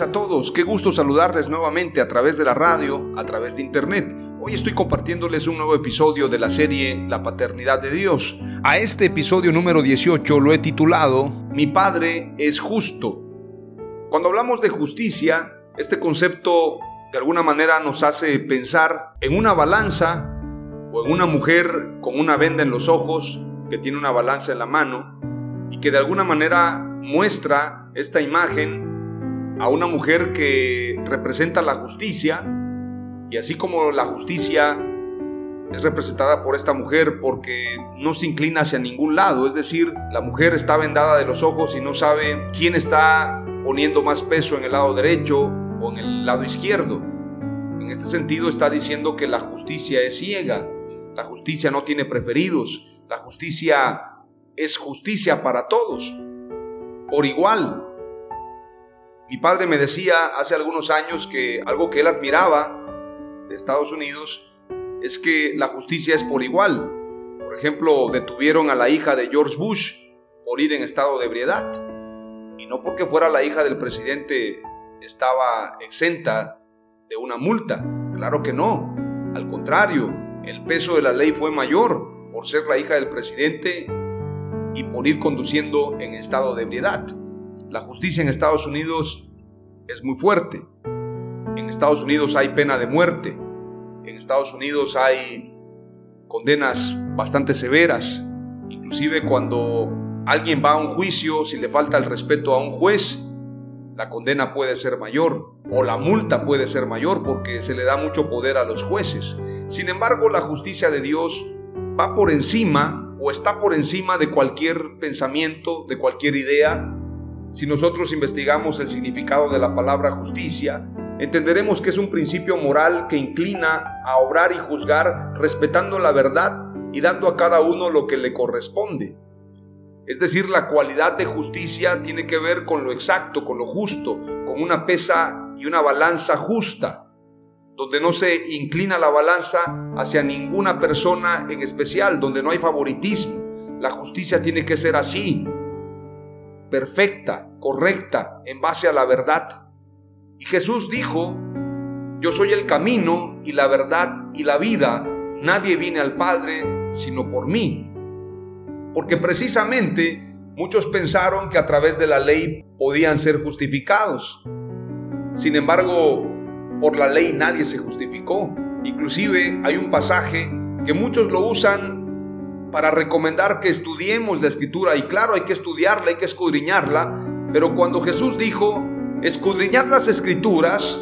A todos, qué gusto saludarles nuevamente a través de la radio, a través de internet. Hoy estoy compartiéndoles un nuevo episodio de la serie La Paternidad de Dios. A este episodio número 18 lo he titulado Mi Padre es justo. Cuando hablamos de justicia, este concepto de alguna manera nos hace pensar en una balanza o en una mujer con una venda en los ojos que tiene una balanza en la mano y que de alguna manera muestra esta imagen a una mujer que representa la justicia y así como la justicia es representada por esta mujer porque no se inclina hacia ningún lado, es decir, la mujer está vendada de los ojos y no sabe quién está poniendo más peso en el lado derecho o en el lado izquierdo. En este sentido está diciendo que la justicia es ciega, la justicia no tiene preferidos, la justicia es justicia para todos, por igual, mi padre me decía hace algunos años que algo que él admiraba de Estados Unidos es que la justicia es por igual. Por ejemplo, detuvieron a la hija de George Bush por ir en estado de ebriedad. Y no porque fuera la hija del presidente estaba exenta de una multa. Claro que no. Al contrario, el peso de la ley fue mayor por ser la hija del presidente y por ir conduciendo en estado de ebriedad. La justicia en Estados Unidos es muy fuerte. En Estados Unidos hay pena de muerte. En Estados Unidos hay condenas bastante severas. Inclusive cuando alguien va a un juicio, si le falta el respeto a un juez, la condena puede ser mayor o la multa puede ser mayor porque se le da mucho poder a los jueces. Sin embargo, la justicia de Dios va por encima o está por encima de cualquier pensamiento, de cualquier idea, si nosotros investigamos el significado de la palabra justicia, entenderemos que es un principio moral que inclina a obrar y juzgar respetando la verdad y dando a cada uno lo que le corresponde. Es decir, la cualidad de justicia tiene que ver con lo exacto, con lo justo, con una pesa y una balanza justa, donde no se inclina la balanza hacia ninguna persona en especial, donde no hay favoritismo. La justicia tiene que ser así, perfecta, correcta, en base a la verdad. Y Jesús dijo, yo soy el camino y la verdad y la vida, nadie viene al Padre sino por mí. Porque precisamente muchos pensaron que a través de la ley podían ser justificados. Sin embargo, por la ley nadie se justificó. Inclusive hay un pasaje que muchos lo usan para recomendar que estudiemos la escritura. Y claro, hay que estudiarla, hay que escudriñarla, pero cuando Jesús dijo, escudriñad las escrituras,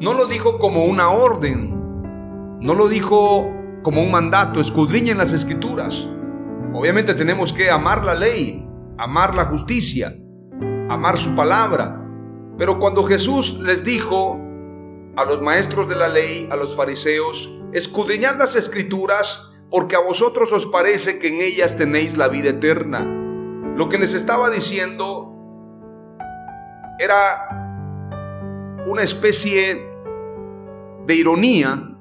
no lo dijo como una orden, no lo dijo como un mandato, escudriñen las escrituras. Obviamente tenemos que amar la ley, amar la justicia, amar su palabra, pero cuando Jesús les dijo a los maestros de la ley, a los fariseos, escudriñad las escrituras, porque a vosotros os parece que en ellas tenéis la vida eterna. Lo que les estaba diciendo era una especie de ironía,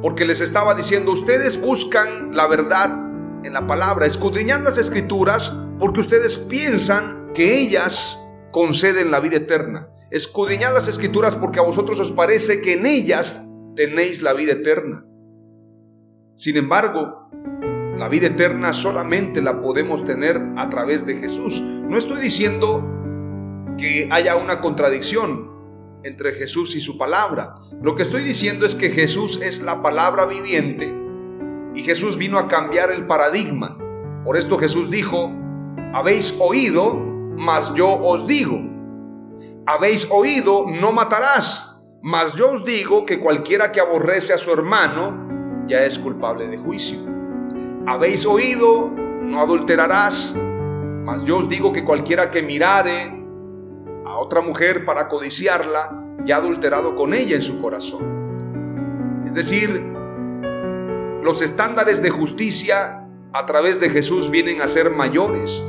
porque les estaba diciendo, ustedes buscan la verdad en la palabra, escudriñad las escrituras, porque ustedes piensan que ellas conceden la vida eterna. Escudriñad las escrituras porque a vosotros os parece que en ellas tenéis la vida eterna. Sin embargo, la vida eterna solamente la podemos tener a través de Jesús. No estoy diciendo que haya una contradicción entre Jesús y su palabra. Lo que estoy diciendo es que Jesús es la palabra viviente y Jesús vino a cambiar el paradigma. Por esto Jesús dijo, habéis oído, mas yo os digo. Habéis oído, no matarás, mas yo os digo que cualquiera que aborrece a su hermano ya es culpable de juicio. Habéis oído, no adulterarás, mas yo os digo que cualquiera que mirare a otra mujer para codiciarla, ya ha adulterado con ella en su corazón. Es decir, los estándares de justicia a través de Jesús vienen a ser mayores,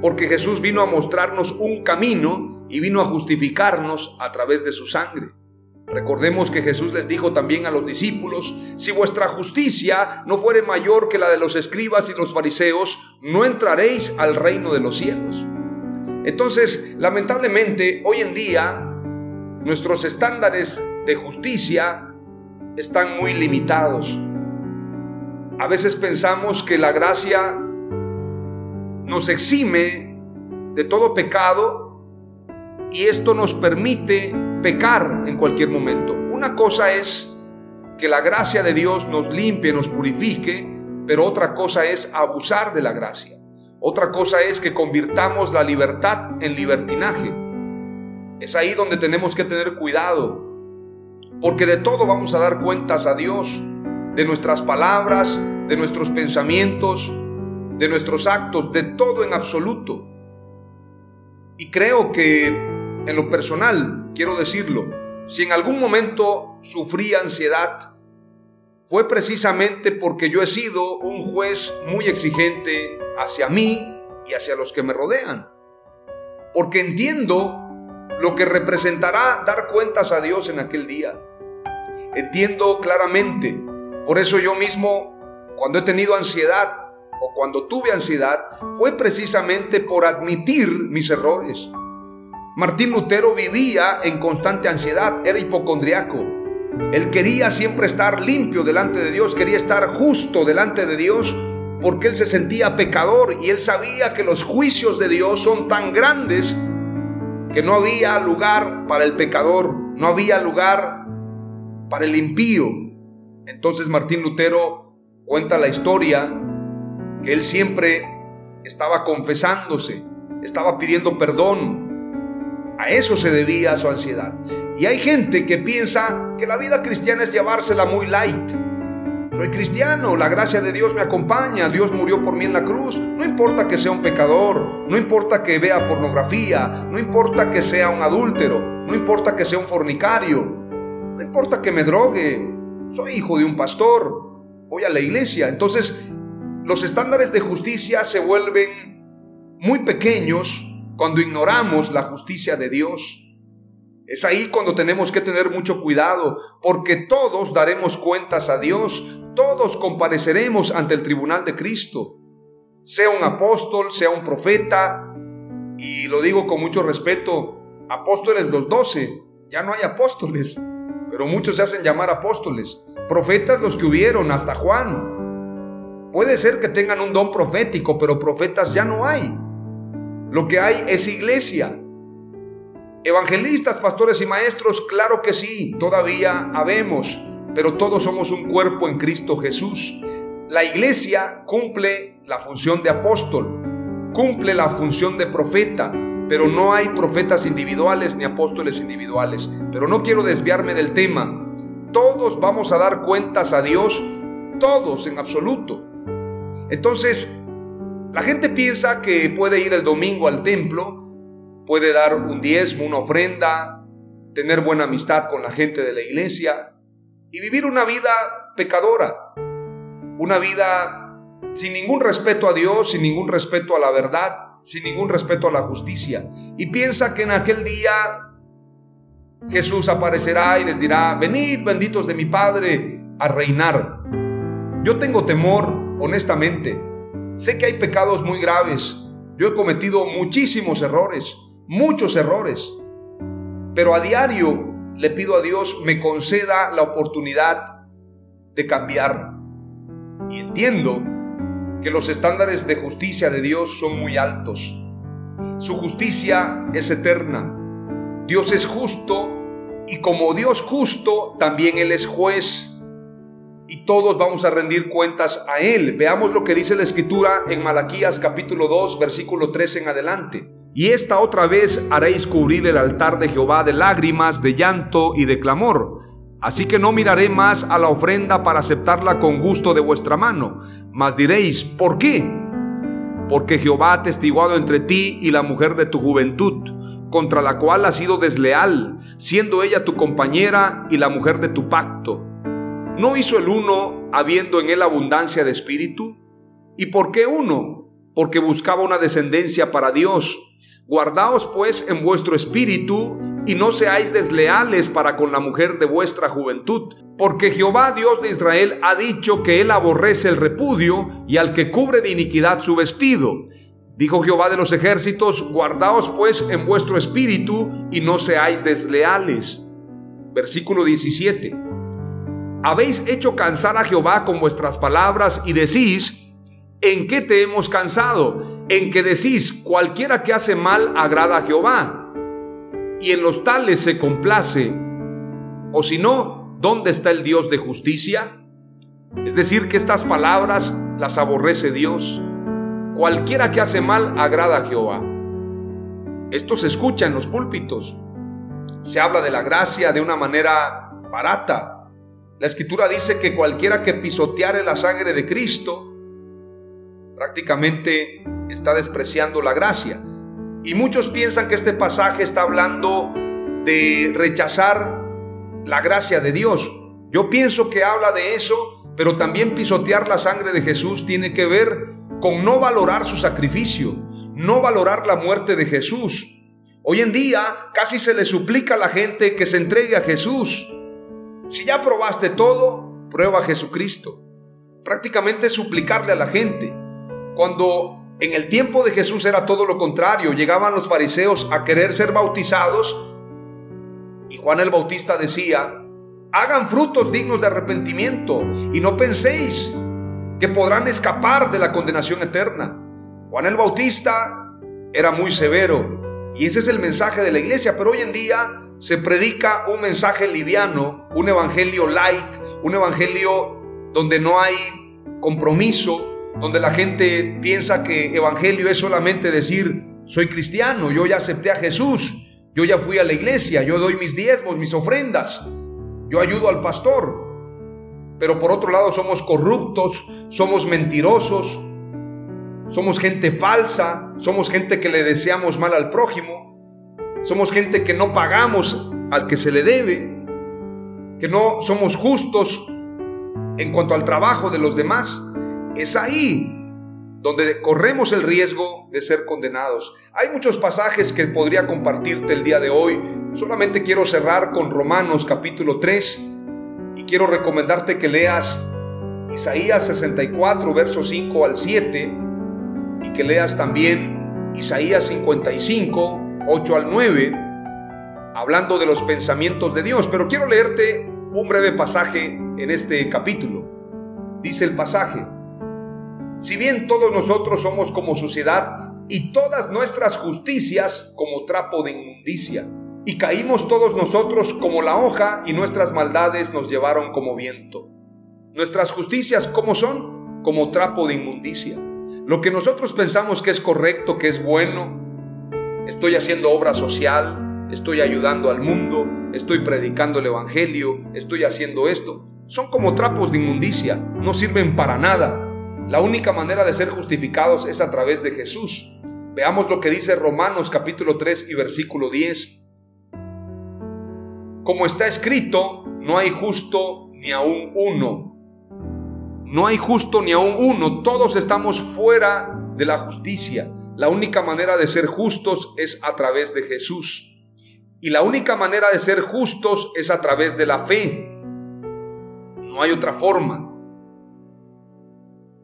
porque Jesús vino a mostrarnos un camino y vino a justificarnos a través de su sangre. Recordemos que Jesús les dijo también a los discípulos, si vuestra justicia no fuere mayor que la de los escribas y los fariseos, no entraréis al reino de los cielos. Entonces, lamentablemente, hoy en día, nuestros estándares de justicia están muy limitados. A veces pensamos que la gracia nos exime de todo pecado y esto nos permite pecar en cualquier momento. Una cosa es que la gracia de Dios nos limpie, nos purifique, pero otra cosa es abusar de la gracia. Otra cosa es que convirtamos la libertad en libertinaje. Es ahí donde tenemos que tener cuidado, porque de todo vamos a dar cuentas a Dios, de nuestras palabras, de nuestros pensamientos, de nuestros actos, de todo en absoluto. Y creo que en lo personal, quiero decirlo, si en algún momento sufrí ansiedad, fue precisamente porque yo he sido un juez muy exigente hacia mí y hacia los que me rodean. Porque entiendo lo que representará dar cuentas a Dios en aquel día. Entiendo claramente. Por eso yo mismo, cuando he tenido ansiedad o cuando tuve ansiedad, fue precisamente por admitir mis errores Martín Lutero vivía en constante ansiedad, era hipocondriaco. Él quería siempre estar limpio delante de Dios, quería estar justo delante de Dios, porque él se sentía pecador y él sabía que los juicios de Dios son tan grandes que no había lugar para el pecador, no había lugar para el impío. Entonces Martín Lutero cuenta la historia que él siempre estaba confesándose, estaba pidiendo perdón, a eso se debía su ansiedad. Y hay gente que piensa que la vida cristiana es llevársela muy light. Soy cristiano, la gracia de Dios me acompaña, Dios murió por mí en la cruz. No importa que sea un pecador, no importa que vea pornografía, no importa que sea un adúltero, no importa que sea un fornicario, no importa que me drogue, soy hijo de un pastor, voy a la iglesia. Entonces, los estándares de justicia se vuelven muy pequeños cuando ignoramos la justicia de Dios. Es ahí cuando tenemos que tener mucho cuidado, porque todos daremos cuentas a Dios, todos compareceremos ante el tribunal de Cristo, sea un apóstol, sea un profeta, y lo digo con mucho respeto, apóstoles los doce, ya no hay apóstoles, pero muchos se hacen llamar apóstoles, profetas los que hubieron, hasta Juan. Puede ser que tengan un don profético, pero profetas ya no hay. Lo que hay es iglesia. Evangelistas, pastores y maestros, claro que sí, todavía habemos, pero todos somos un cuerpo en Cristo Jesús. La iglesia cumple la función de apóstol, cumple la función de profeta, pero no hay profetas individuales ni apóstoles individuales. Pero no quiero desviarme del tema. Todos vamos a dar cuentas a Dios, todos en absoluto. Entonces, la gente piensa que puede ir el domingo al templo, puede dar un diezmo, una ofrenda, tener buena amistad con la gente de la iglesia y vivir una vida pecadora, una vida sin ningún respeto a Dios, sin ningún respeto a la verdad, sin ningún respeto a la justicia. Y piensa que en aquel día Jesús aparecerá y les dirá, venid benditos de mi Padre a reinar. Yo tengo temor, honestamente, Sé que hay pecados muy graves. Yo he cometido muchísimos errores, muchos errores. Pero a diario le pido a Dios me conceda la oportunidad de cambiar. Y entiendo que los estándares de justicia de Dios son muy altos. Su justicia es eterna. Dios es justo y como Dios justo, también Él es juez. Y todos vamos a rendir cuentas a Él. Veamos lo que dice la Escritura en Malaquías capítulo 2, versículo 3 en adelante. Y esta otra vez haréis cubrir el altar de Jehová de lágrimas, de llanto y de clamor. Así que no miraré más a la ofrenda para aceptarla con gusto de vuestra mano. Mas diréis, ¿por qué? Porque Jehová ha testiguado entre ti y la mujer de tu juventud, contra la cual has sido desleal, siendo ella tu compañera y la mujer de tu pacto. ¿No hizo el uno habiendo en él abundancia de espíritu? ¿Y por qué uno? Porque buscaba una descendencia para Dios Guardaos pues en vuestro espíritu y no seáis desleales para con la mujer de vuestra juventud, porque Jehová Dios de Israel ha dicho que él aborrece el repudio y al que cubre de iniquidad su vestido. Dijo Jehová de los ejércitos, guardaos pues en vuestro espíritu y no seáis desleales. Versículo 17. Habéis hecho cansar a Jehová con vuestras palabras y decís, ¿en qué te hemos cansado? en que decís, cualquiera que hace mal agrada a Jehová, y en los tales se complace, o si no, ¿dónde está el Dios de justicia? Es decir, que estas palabras las aborrece Dios. Cualquiera que hace mal agrada a Jehová. Esto se escucha en los púlpitos. Se habla de la gracia de una manera barata. La escritura dice que cualquiera que pisoteare la sangre de Cristo, prácticamente está despreciando la gracia. Y muchos piensan que este pasaje está hablando de rechazar la gracia de Dios. Yo pienso que habla de eso, pero también pisotear la sangre de Jesús tiene que ver con no valorar su sacrificio, no valorar la muerte de Jesús. Hoy en día casi se le suplica a la gente que se entregue a Jesús. Si ya probaste todo, prueba a Jesucristo. Prácticamente suplicarle a la gente. Cuando en el tiempo de Jesús era todo lo contrario. Llegaban los fariseos a querer ser bautizados y Juan el Bautista decía, hagan frutos dignos de arrepentimiento y no penséis que podrán escapar de la condenación eterna. Juan el Bautista era muy severo y ese es el mensaje de la iglesia, pero hoy en día se predica un mensaje liviano, un evangelio light, un evangelio donde no hay compromiso, donde la gente piensa que evangelio es solamente decir, soy cristiano, yo ya acepté a Jesús, yo ya fui a la iglesia, yo doy mis diezmos, mis ofrendas, yo ayudo al pastor. Pero por otro lado somos corruptos, somos mentirosos, somos gente falsa, somos gente que le deseamos mal al prójimo, somos gente que no pagamos al que se le debe, que no somos justos en cuanto al trabajo de los demás. Es ahí donde corremos el riesgo de ser condenados. Hay muchos pasajes que podría compartirte el día de hoy. Solamente quiero cerrar con Romanos capítulo 3 y quiero recomendarte que leas Isaías 64, versos 5 al 7 y que leas también Isaías 55, 8 al 9, hablando de los pensamientos de Dios. Pero quiero leerte un breve pasaje en este capítulo. Dice el pasaje, si bien todos nosotros somos como sociedad y todas nuestras justicias como trapo de inmundicia, y caímos todos nosotros como la hoja y nuestras maldades nos llevaron como viento. Nuestras justicias, ¿cómo son? Como trapo de inmundicia. Lo que nosotros pensamos que es correcto, que es bueno, estoy haciendo obra social, estoy ayudando al mundo, estoy predicando el Evangelio, estoy haciendo esto, son como trapos de inmundicia, no sirven para nada, la única manera de ser justificados es a través de Jesús. Veamos lo que dice Romanos capítulo 3 y versículo 10. Como está escrito, no hay justo ni aún uno. No hay justo ni aún uno. Todos estamos fuera de la justicia. La única manera de ser justos es a través de Jesús. Y la única manera de ser justos es a través de la fe. No hay otra forma.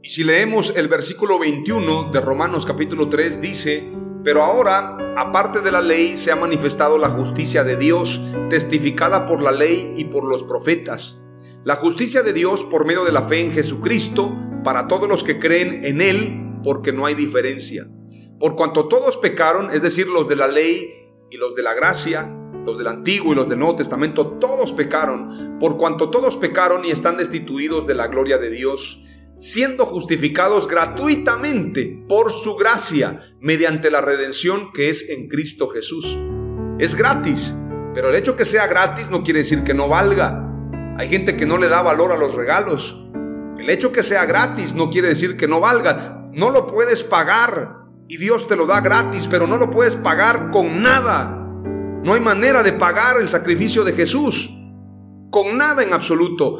Y si leemos el versículo 21 de Romanos capítulo 3 dice, pero ahora aparte de la ley, se ha manifestado la justicia de Dios, testificada por la ley y por los profetas. La justicia de Dios por medio de la fe en Jesucristo para todos los que creen en Él, porque no hay diferencia. Por cuanto todos pecaron, es decir, los de la ley y los de la gracia, los del Antiguo y los del Nuevo Testamento, todos pecaron, por cuanto todos pecaron y están destituidos de la gloria de Dios siendo justificados gratuitamente por su gracia mediante la redención que es en Cristo Jesús. Es gratis, pero el hecho que sea gratis no quiere decir que no valga. Hay gente que no le da valor a los regalos. El hecho que sea gratis no quiere decir que no valga. No lo puedes pagar y Dios te lo da gratis, pero no lo puedes pagar con nada. No hay manera de pagar el sacrificio de Jesús. Con nada en absoluto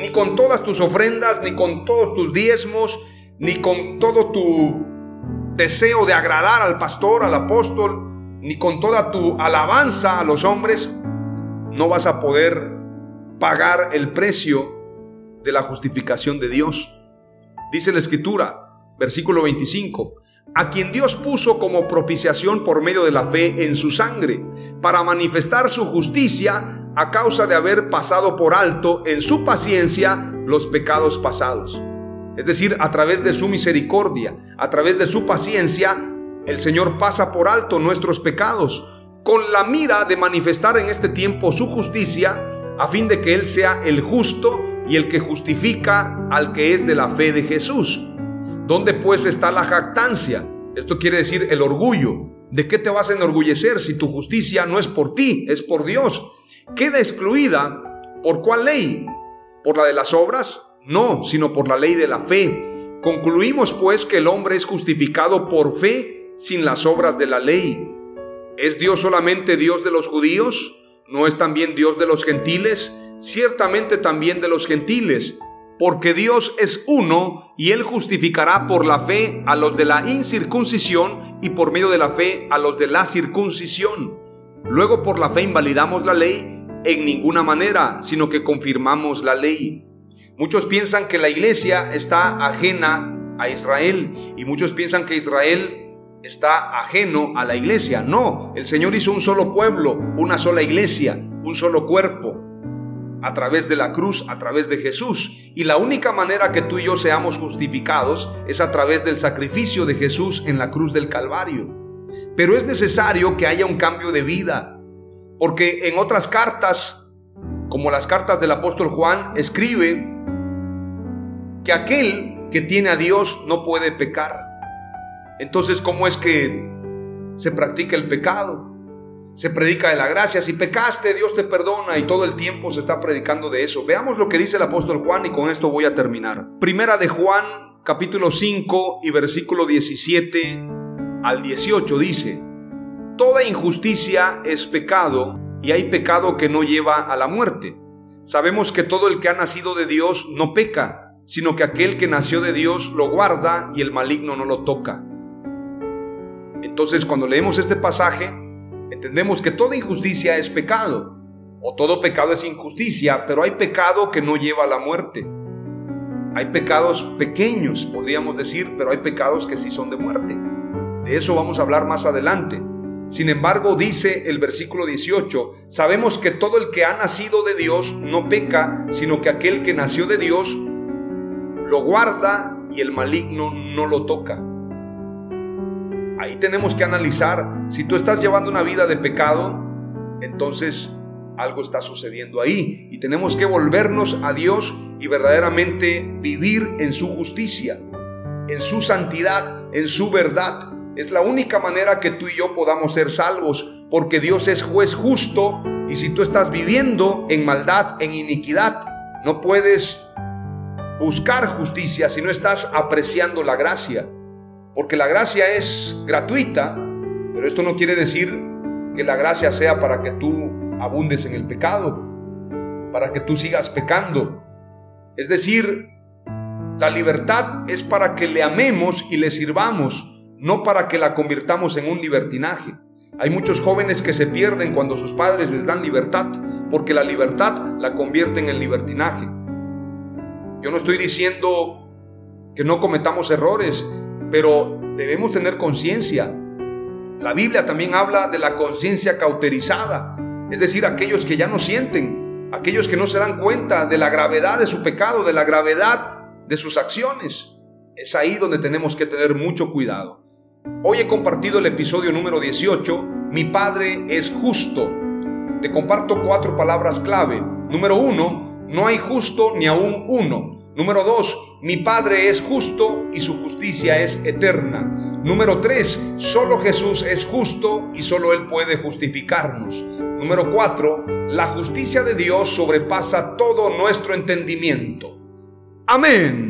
ni con todas tus ofrendas, ni con todos tus diezmos, ni con todo tu deseo de agradar al pastor, al apóstol, ni con toda tu alabanza a los hombres, no vas a poder pagar el precio de la justificación de Dios. Dice la escritura, versículo 25, a quien Dios puso como propiciación por medio de la fe en su sangre, para manifestar su justicia a causa de haber pasado por alto en su paciencia los pecados pasados. Es decir, a través de su misericordia, a través de su paciencia, el Señor pasa por alto nuestros pecados, con la mira de manifestar en este tiempo su justicia, a fin de que Él sea el justo y el que justifica al que es de la fe de Jesús. ¿Dónde pues está la jactancia? Esto quiere decir el orgullo. ¿De qué te vas a enorgullecer si tu justicia no es por ti, es por Dios? Queda excluida por cuál ley? ¿Por la de las obras? No, sino por la ley de la fe. Concluimos pues que el hombre es justificado por fe sin las obras de la ley. ¿Es Dios solamente Dios de los judíos? ¿No es también Dios de los gentiles? Ciertamente también de los gentiles porque Dios es uno y Él justificará por la fe a los de la incircuncisión y por medio de la fe a los de la circuncisión. Luego por la fe invalidamos la ley en ninguna manera, sino que confirmamos la ley. Muchos piensan que la iglesia está ajena a Israel y muchos piensan que Israel está ajeno a la iglesia. No, el Señor hizo un solo pueblo, una sola iglesia, un solo cuerpo a través de la cruz, a través de Jesús. Y la única manera que tú y yo seamos justificados es a través del sacrificio de Jesús en la cruz del Calvario. Pero es necesario que haya un cambio de vida, porque en otras cartas, como las cartas del apóstol Juan, escribe que aquel que tiene a Dios no puede pecar. Entonces, ¿cómo es que se practica el pecado? Se predica de la gracia. Si pecaste, Dios te perdona y todo el tiempo se está predicando de eso. Veamos lo que dice el apóstol Juan y con esto voy a terminar. Primera de Juan, capítulo 5 y versículo 17 al 18 dice, Toda injusticia es pecado y hay pecado que no lleva a la muerte. Sabemos que todo el que ha nacido de Dios no peca, sino que aquel que nació de Dios lo guarda y el maligno no lo toca. Entonces cuando leemos este pasaje, Entendemos que toda injusticia es pecado, o todo pecado es injusticia, pero hay pecado que no lleva a la muerte. Hay pecados pequeños, podríamos decir, pero hay pecados que sí son de muerte. De eso vamos a hablar más adelante. Sin embargo, dice el versículo 18, sabemos que todo el que ha nacido de Dios no peca, sino que aquel que nació de Dios lo guarda y el maligno no lo toca. Ahí tenemos que analizar, si tú estás llevando una vida de pecado, entonces algo está sucediendo ahí y tenemos que volvernos a Dios y verdaderamente vivir en su justicia, en su santidad, en su verdad. Es la única manera que tú y yo podamos ser salvos, porque Dios es juez justo y si tú estás viviendo en maldad, en iniquidad, no puedes buscar justicia si no estás apreciando la gracia. Porque la gracia es gratuita, pero esto no quiere decir que la gracia sea para que tú abundes en el pecado, para que tú sigas pecando. Es decir, la libertad es para que le amemos y le sirvamos, no para que la convirtamos en un libertinaje. Hay muchos jóvenes que se pierden cuando sus padres les dan libertad, porque la libertad la convierten en libertinaje. Yo no estoy diciendo que no cometamos errores, pero debemos tener conciencia. La Biblia también habla de la conciencia cauterizada, es decir, aquellos que ya no sienten, aquellos que no se dan cuenta de la gravedad de su pecado, de la gravedad de sus acciones. Es ahí donde tenemos que tener mucho cuidado. Hoy he compartido el episodio número 18, Mi Padre es justo. Te comparto cuatro palabras clave. Número uno, no hay justo ni aún uno. Número dos, mi Padre es justo y su justicia es eterna. Número tres, solo Jesús es justo y solo Él puede justificarnos. Número cuatro, la justicia de Dios sobrepasa todo nuestro entendimiento. Amén.